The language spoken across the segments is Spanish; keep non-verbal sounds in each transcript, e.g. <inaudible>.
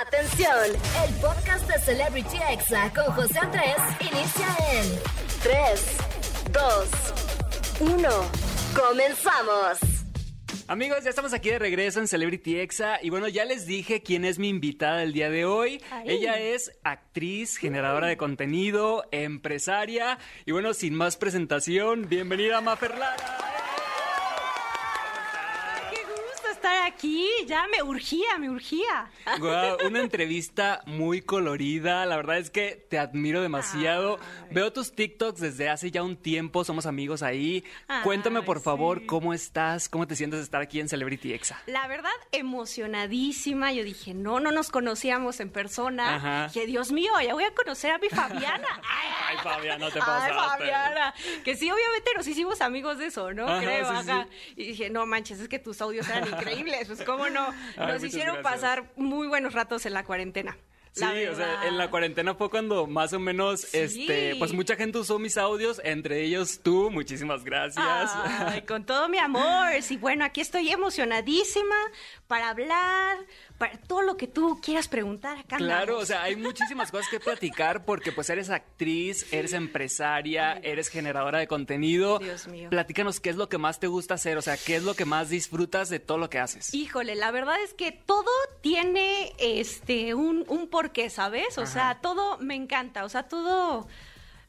Atención, el podcast de Celebrity Exa con José Andrés inicia en 3, 2, 1. Comenzamos. Amigos, ya estamos aquí de regreso en Celebrity Exa y bueno, ya les dije quién es mi invitada el día de hoy. Ay. Ella es actriz, generadora de contenido, empresaria y bueno, sin más presentación, bienvenida Mafer Lara. Qué gusto estar aquí. Ya me urgía, me urgía. Una <laughs> entrevista muy colorida. La verdad es que te admiro demasiado. Veo tus TikToks desde hace ya un tiempo. Somos amigos ahí. Ay, Cuéntame, por favor, sí. cómo estás, cómo te sientes de estar aquí en Celebrity Exa. La verdad, emocionadísima. Yo dije, no, no nos conocíamos en persona. Ajá. Dije, Dios mío, ya voy a conocer a mi Fabiana. <laughs> Ay, Ay, Fabián, no te Ay, pasaste. Fabiana. Que sí, obviamente nos hicimos amigos de eso, ¿no? Ajá, Creo, sí, ajá. Y dije, no manches, es que tus audios eran <laughs> increíbles. Pues, ¿cómo no? Nos hicieron gracias. pasar muy buenos ratos en la cuarentena. Sí, o sea, en la cuarentena fue cuando más o menos, Sí. este, pues mucha gente usó mis audios, entre ellos tú, muchísimas gracias. Ay, <laughs> con todo mi amor. Sí, bueno, aquí estoy emocionadísima para hablar, para todo lo que tú quieras preguntar acá. Claro, o sea, hay <laughs> muchísimas cosas que platicar porque pues eres actriz, eres empresaria, eres generadora de contenido. Dios mío. Platícanos qué es lo que más te gusta hacer, o sea, qué es lo que más disfrutas de todo lo que haces. Híjole, la verdad es que todo tiene este un, un porqué, ¿sabes? O sea, todo me encanta, o sea, todo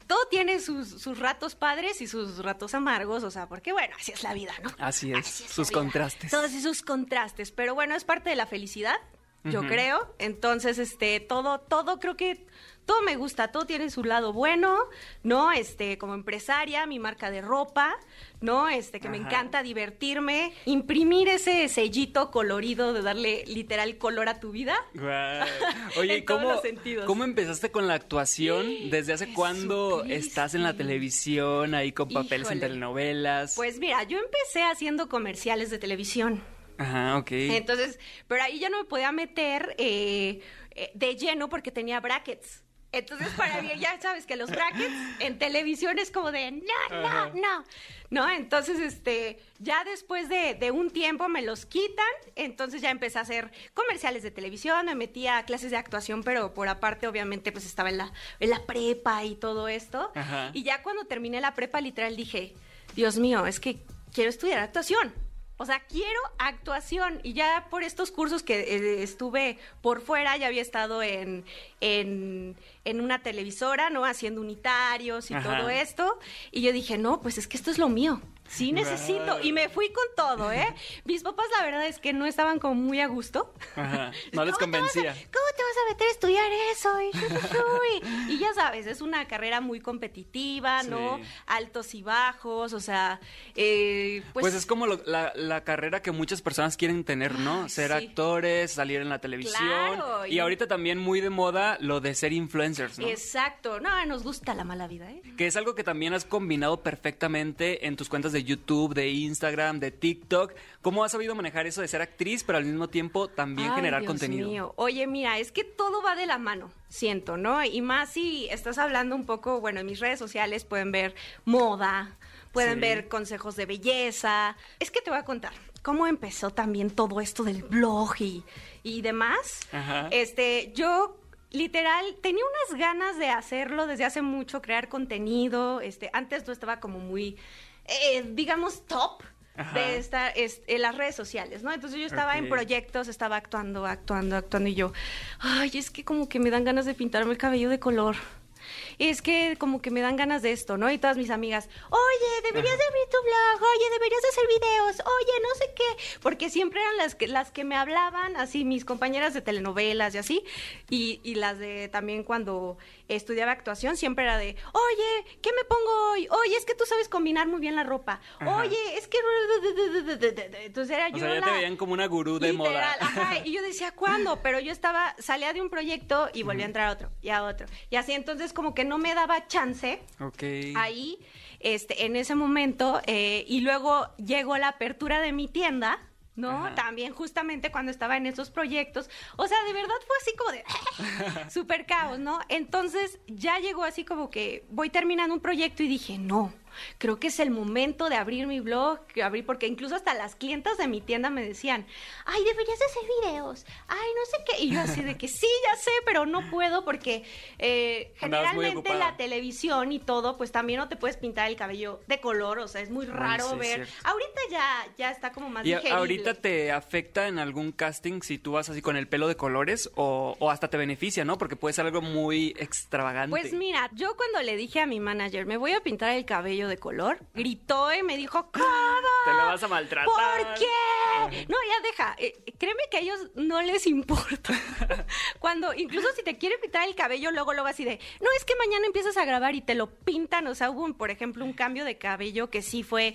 todo tiene sus, sus ratos padres y sus ratos amargos, o sea, porque bueno, así es la vida, ¿no? Así es, Así es sus contrastes. Todos esos contrastes, pero bueno, es parte de la felicidad, yo creo. Entonces, este, todo, todo creo que todo me gusta, todo tiene su lado bueno, ¿no? Este, como empresaria, mi marca de ropa, ¿no? Este, que me encanta divertirme, imprimir ese sellito colorido de darle literal color a tu vida. <laughs> Oye, En todos ¿cómo, los sentidos. ¿cómo empezaste con la actuación? ¿Desde hace cuándo estás en la televisión, ahí con papeles en telenovelas? Pues mira, yo empecé haciendo comerciales de televisión. Ajá, ok. Entonces, pero ahí ya no me podía meter eh, eh, de lleno porque tenía brackets. Entonces, para mí, ya sabes que los brackets en televisión es como de, no, no, no. ¿No? Entonces, este, ya después de, de un tiempo me los quitan, entonces ya empecé a hacer comerciales de televisión, me metí a clases de actuación, pero por aparte, obviamente, pues estaba en la, en la prepa y todo esto. Ajá. Y ya cuando terminé la prepa, literal dije, Dios mío, es que quiero estudiar actuación. O sea, quiero actuación. Y ya por estos cursos que eh, estuve por fuera, ya había estado en, en, en una televisora, ¿no? Haciendo unitarios y Ajá. todo esto. Y yo dije, no, pues es que esto es lo mío. Sí necesito. Y me fui con todo, ¿eh? <laughs> Mis papás, la verdad es que no estaban como muy a gusto. Ajá, no <laughs> les ¿Cómo te vas a- convencía. ¿Cómo vas a meter a estudiar eso? Y, ya sabes, es una carrera muy competitiva, ¿no? Sí. Altos y bajos, o sea, eh, pues, Pues, es como lo- la, la carrera que muchas personas quieren tener, ¿no? Ser sí. actores, salir en la televisión. Claro, y... y- ahorita también muy de moda lo de ser influencers, ¿no? Exacto. No, nos gusta la mala vida, ¿eh? Que es algo que también has combinado perfectamente en tus cuentas de YouTube, de Instagram, de TikTok. ¿Cómo has sabido manejar eso de ser actriz, pero al mismo tiempo también Ay, generar Dios contenido? mío. Oye, mira, es que todo va de la mano, siento, ¿no? Y más si estás hablando un poco, bueno, en mis redes sociales pueden ver moda, pueden Sí. ver consejos de belleza. Es que te voy a contar cómo empezó también todo esto del blog y, y demás. Ajá. Este, yo literal tenía unas ganas de hacerlo desde hace mucho, crear contenido. Este, antes no estaba como muy, eh, digamos, top. Ajá. De estar es- en las redes sociales, ¿no? Entonces yo estaba en proyectos, estaba actuando, actuando, actuando y yo, ay, es que como que me dan ganas de pintarme el cabello de color. Es que como que me dan ganas de esto, ¿no? Y todas mis amigas, oye, deberías de abrir tu blog, oye, deberías de hacer videos, oye, no sé qué, porque siempre eran las que, las que me hablaban, así mis compañeras de telenovelas y así, y, y las de también cuando estudiaba actuación, siempre era de, oye, ¿qué me pongo hoy? Oye, es que tú sabes combinar muy bien la ropa, Ajá. oye, es que... Entonces era O yo sea, ya la- te veían como una gurú de moda. Ajá, y yo decía, ¿cuándo? Pero yo estaba, salía de un proyecto y volvía a entrar a otro, y a otro. Y así entonces como que no me daba chance Ok. ahí, este, en ese momento, eh, y luego llegó la apertura de mi tienda, ¿no? Ajá. También justamente cuando estaba en esos proyectos. O sea, de verdad fue así como de <laughs> súper caos, ¿no? Entonces ya llegó así como que voy terminando un proyecto y dije, no. Creo que es el momento de abrir mi blog, que abrir, porque incluso hasta las clientas de mi tienda me decían, ay, deberías hacer videos, ay, no sé qué. Y yo así de que sí, ya sé, pero no puedo porque eh, generalmente la televisión y todo, pues también no te puedes pintar el cabello de color, o sea, es muy raro sí, ver. Ahorita ya, ya está como más ¿Y digerible. ahorita te afecta en algún casting si tú vas así con el pelo de colores o, o hasta te beneficia, ¿no? Porque puede ser algo muy extravagante. Pues mira, yo cuando le dije a mi manager, me voy a pintar el cabello de color, gritó y me dijo, ¿cómo? Te lo vas a maltratar. ¿Por qué? No, ya deja. Eh, créeme que a ellos no les importa. <laughs> Cuando, incluso si te quieren pintar el cabello, luego luego así de, no, es que mañana empiezas a grabar y te lo pintan. O sea, hubo, un, por ejemplo, un cambio de cabello que sí fue,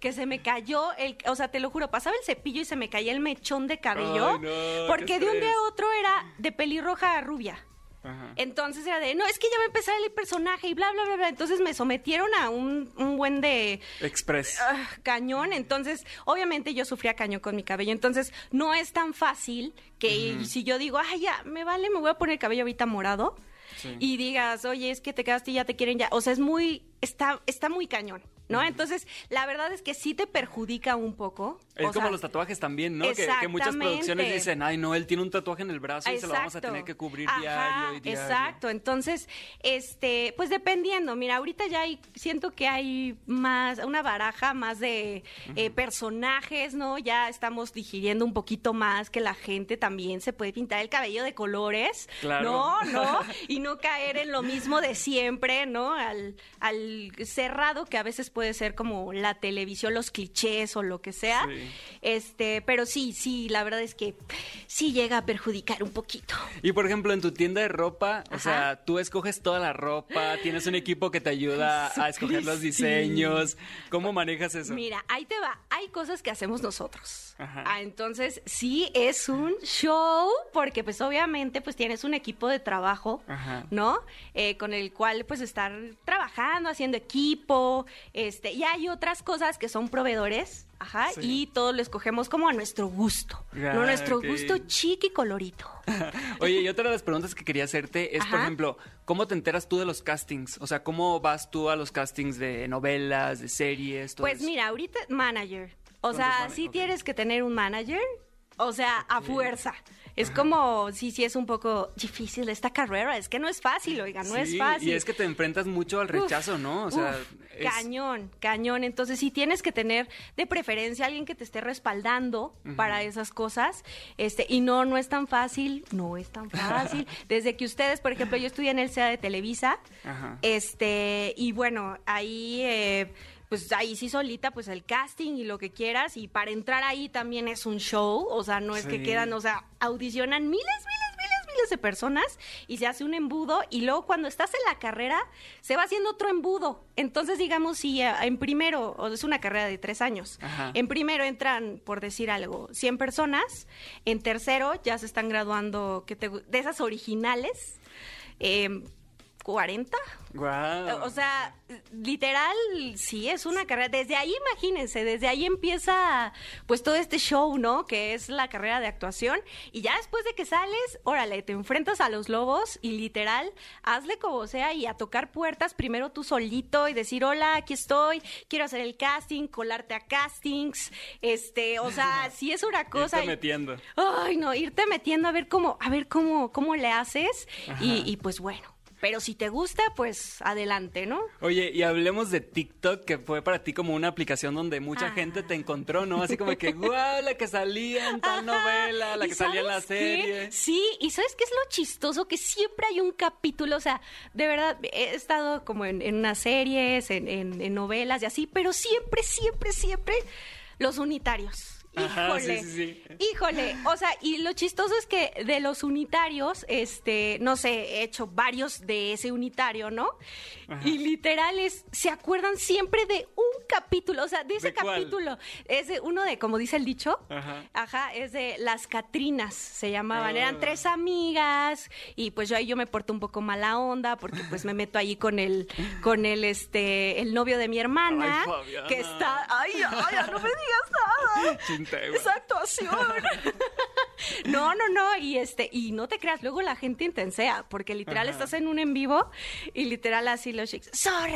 que se me cayó, el, o sea, te lo juro, pasaba el cepillo y se me caía el mechón de cabello. No, porque de un día a otro era de pelirroja a rubia. Ajá. Entonces era de, no, es que ya va a empezar el personaje y bla, bla, bla, bla. Entonces me sometieron a un, un buen de Express. ah, cañón. Entonces, obviamente yo sufría cañón con mi cabello. Entonces, no es tan fácil que si yo digo, ay, ya, me vale, me voy a poner el cabello ahorita morado. Sí. Y digas, oye, es que te quedaste y ya te quieren ya. O sea, es muy, está, está muy cañón, ¿no? Entonces, la verdad es que sí te perjudica un poco. Es O como sea, los tatuajes también, ¿no? Que, que muchas producciones dicen, ay, no, él tiene un tatuaje en el brazo y se lo vamos a Exacto. tener que cubrir Ajá, diario y diario. Exacto, entonces, este, pues dependiendo, mira, ahorita ya hay, siento que hay más, una baraja más de eh, personajes, ¿no? Ya estamos digiriendo un poquito más que la gente también se puede pintar el cabello de colores, Claro. ¿no? ¿No? <laughs> Y no caer en lo mismo de siempre, ¿no? Al, al cerrado que a veces puede ser como la televisión, los clichés o lo que sea. Sí. Este, pero sí, sí, la verdad es que sí llega a perjudicar un poquito. Y por ejemplo, en tu tienda de ropa, o sea, tú escoges toda la ropa, tienes un equipo que te ayuda <laughs> a escoger los diseños. ¿Cómo manejas eso? Mira, ahí te va. Hay cosas que hacemos nosotros. Ajá. Ah, entonces, sí es un show, porque pues obviamente pues tienes un equipo de trabajo, Ajá. ¿no? Eh, con el cual pues estar trabajando, haciendo equipo, este, y hay otras cosas que son proveedores. Ajá, Sí. y todo lo escogemos como a nuestro gusto, Ah, no nuestro gusto chic y colorito. <laughs> Oye, y otra de las preguntas que quería hacerte es, por ejemplo, ¿cómo te enteras tú de los castings? O sea, ¿cómo vas tú a los castings de novelas, de series, todo Pues eso? mira, ahorita manager. O sea, man- sí tienes que tener un manager. O sea, a fuerza. Es como, sí, sí es un poco difícil esta carrera. Es que no es fácil, oiga, no es fácil. Y es que te enfrentas mucho al rechazo, ¿no? O sea, Uf, es- cañón, cañón. Entonces sí tienes que tener de preferencia alguien que te esté respaldando para esas cosas. Este, y no, no es tan fácil, no es tan <laughs> fácil. Desde que ustedes, por ejemplo, yo estudié en el CEA de Televisa, Ajá. este, y bueno, ahí eh, pues ahí sí solita, pues el casting y lo que quieras, y para entrar ahí también es un show, o sea, no es que quedan, o sea, audicionan miles, miles, miles, miles de personas y se hace un embudo y luego cuando estás en la carrera se va haciendo otro embudo. Entonces, digamos, si eh, en primero, o es una carrera de tres años, Ajá. en primero entran, por decir algo, 100 personas, en tercero ya se están graduando, que te de esas originales, eh, 40, Guau. o sea, literal, sí, es una carrera. Desde ahí, imagínense, desde ahí empieza pues todo este show, ¿no? Que es la carrera de actuación. Y ya después de que sales, órale, te enfrentas a los lobos y literal, hazle como sea y a tocar puertas primero tú solito y decir, hola, aquí estoy, quiero hacer el casting, colarte a castings, este, o sea, <laughs> sí es una cosa. Irte y- metiendo. Ay, no, irte metiendo a ver cómo, a ver cómo, cómo le haces y, y pues bueno. Pero si te gusta, pues adelante, ¿no? Oye, y hablemos de TikTok, que fue para ti como una aplicación donde mucha Ah. gente te encontró, ¿no? Así como que, <laughs> guau, la que salía en tal novela, la ¿Y que salía en la qué? serie. Sí, y ¿sabes qué es lo chistoso? Que siempre hay un capítulo, o sea, de verdad, he estado como en, en unas series, en, en- en novelas y así, pero siempre, siempre, siempre los unitarios. Ajá, Híjole, sí, sí, sí. híjole, o sea, y lo chistoso es que de los unitarios, este, no sé, he hecho varios de ese unitario, ¿no? Y literales, se acuerdan siempre de un capítulo, o sea, de ese ¿De capítulo. Es de uno de, como dice el dicho, Ajá. Ajá, es de las Catrinas, se llamaban. Ah. Eran tres amigas y pues yo ahí yo me porto un poco mala onda porque pues me meto ahí con el, con el, este, el novio de mi hermana. Ay, que está, ay, ay, no me digas nada. Esa actuación. <laughs> No, no, no, y este, y no te creas, luego la gente intensea, porque literal Ajá. estás en un en vivo y literal así los chicos, sorry,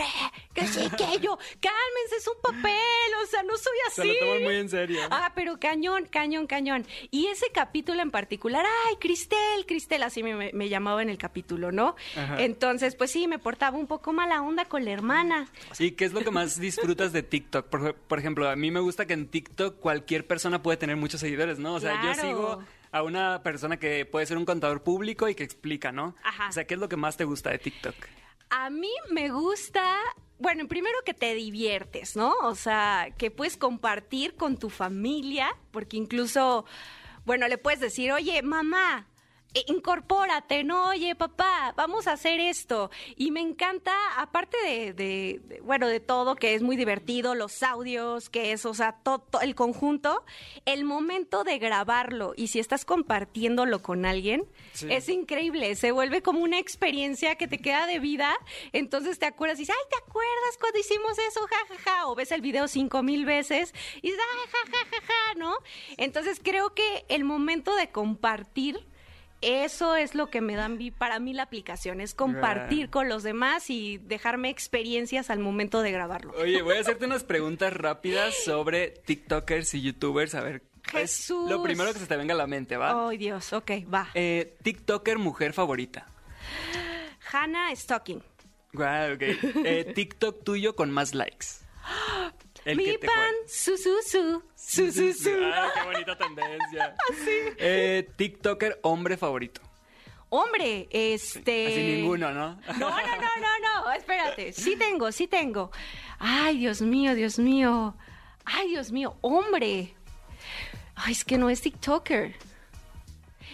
que sí, que yo, cálmense, es un papel, o sea, no soy así. Se lo toman muy en serio. Ah, pero cañón, cañón, cañón. Y ese capítulo en particular, ay, Cristel, Cristel, así me, llamaba en el capítulo, ¿no? Ajá. Entonces, pues sí, me portaba un poco mala onda con la hermana. ¿Y qué es lo que más disfrutas de TikTok? Por, por ejemplo, a mí me gusta que en TikTok cualquier persona puede tener muchos seguidores, ¿no? O sea, yo sigo a una persona que puede ser un contador público y que explica, ¿no? Ajá. O sea, ¿qué es lo que más te gusta de TikTok? A mí me gusta, bueno, primero que te diviertes, ¿no? O sea, que puedes compartir con tu familia, porque incluso, bueno, le puedes decir, oye, mamá. Eh, Incorpórate, no, oye, papá, vamos a hacer esto. Y me encanta, aparte de, de- de- bueno, de todo, que es muy divertido, los audios, que es, o sea, todo el conjunto, el momento de grabarlo y si estás compartiéndolo con alguien, Sí. es increíble, se vuelve como una experiencia que te queda de vida, entonces te acuerdas y dices, ay, ¿te acuerdas cuando hicimos eso? Ja, ja, ja, o ves el video cinco mil veces y dices, ay, ja, ja, ja, ja, ¿no? Entonces creo que el momento de compartir, eso es lo que me dan para mí la aplicación, es compartir con los demás y dejarme experiencias al momento de grabarlo. Oye, voy a <laughs> hacerte unas preguntas rápidas sobre TikTokers y YouTubers. A ver, es Jesús. lo primero que se te venga a la mente, ¿va? Ay, Dios, ok, va. Eh, TikToker mujer favorita. Hannah Stocking. Guau, ok. <laughs> Eh, TikTok tuyo con más likes. <gasps> El Mi que te pan, cual- su, su, su, su, su, su. Ah, qué bonita tendencia. <laughs> Eh, TikToker hombre favorito. Hombre, este. Así ninguno, ¿no? No, no, no, no, no, espérate. Sí tengo, sí tengo. Ay, Dios mío, Dios mío. Ay, Dios mío, hombre. Ay, es que no es TikToker.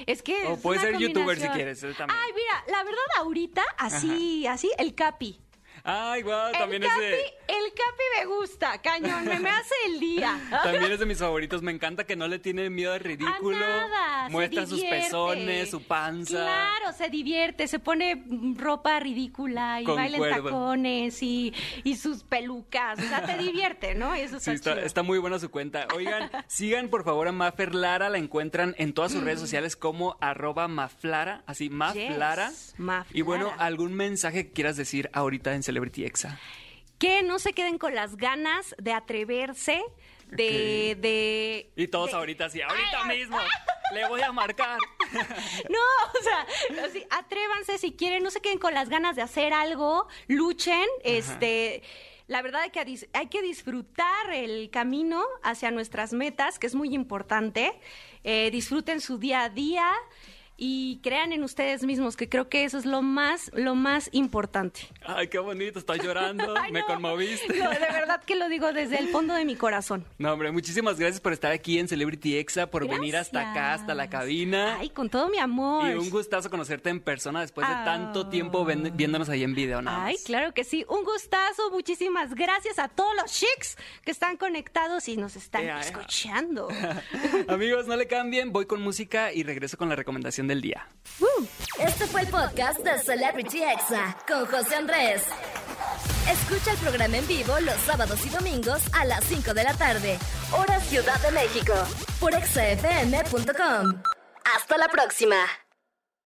Es que. O es puede una ser youtuber si quieres, también. Ay, mira, la verdad, ahorita, así, así, el Capi. Ay, guau, también el es Capi, de... el Capi me gusta, cañón, me, me hace el día. <laughs> También es de mis favoritos. Me encanta que no le tiene miedo al ridículo. A nada, se Muestra sus pezones, su panza. Claro, se divierte, se pone ropa ridícula y baila en tacones y, y sus pelucas. O sea, te divierte, ¿no? Eso está, Sí, está, chido. está muy buena su cuenta. Oigan, <laughs> sigan por favor a Mafer Lara, la encuentran en todas sus redes sociales como arroba Maflara, así Maflara. Yes, Maflara. Y bueno, algún mensaje que quieras decir ahorita en Celebrity Exa. Que no se queden con las ganas de atreverse, de... De Y todos de- ahorita así, ahorita Ay, mismo, le voy a marcar. <laughs> No, o sea, así, atrévanse si quieren, no se queden con las ganas de hacer algo, luchen, este... La verdad es que hay que disfrutar el camino hacia nuestras metas, que es muy importante. Eh, disfruten su día a día y crean en ustedes mismos, que creo que eso es lo más, lo más importante. Ay, qué bonito, estoy llorando, <laughs> Ay, me no, conmoviste. no, de verdad que lo digo desde el fondo de mi corazón. No, hombre, muchísimas gracias por estar aquí en Celebrity Exa, por venir hasta acá, hasta la Gracias. cabina. Ay, con todo mi amor. Y un gustazo conocerte en persona después de tanto Ah. tiempo ven- viéndonos ahí en video, nada Ay, claro que sí. Un gustazo. Muchísimas gracias a todos los chicks que están conectados y nos están Ea, ea. escuchando. <laughs> Amigos, no le cambien, voy con música y regreso con la recomendación del día. Este fue el podcast de Celebrity Exa con José Andrés. Escucha el programa en vivo los sábados y domingos a las 5 de la tarde, hora Ciudad de México, por exafm.com. Hasta la próxima.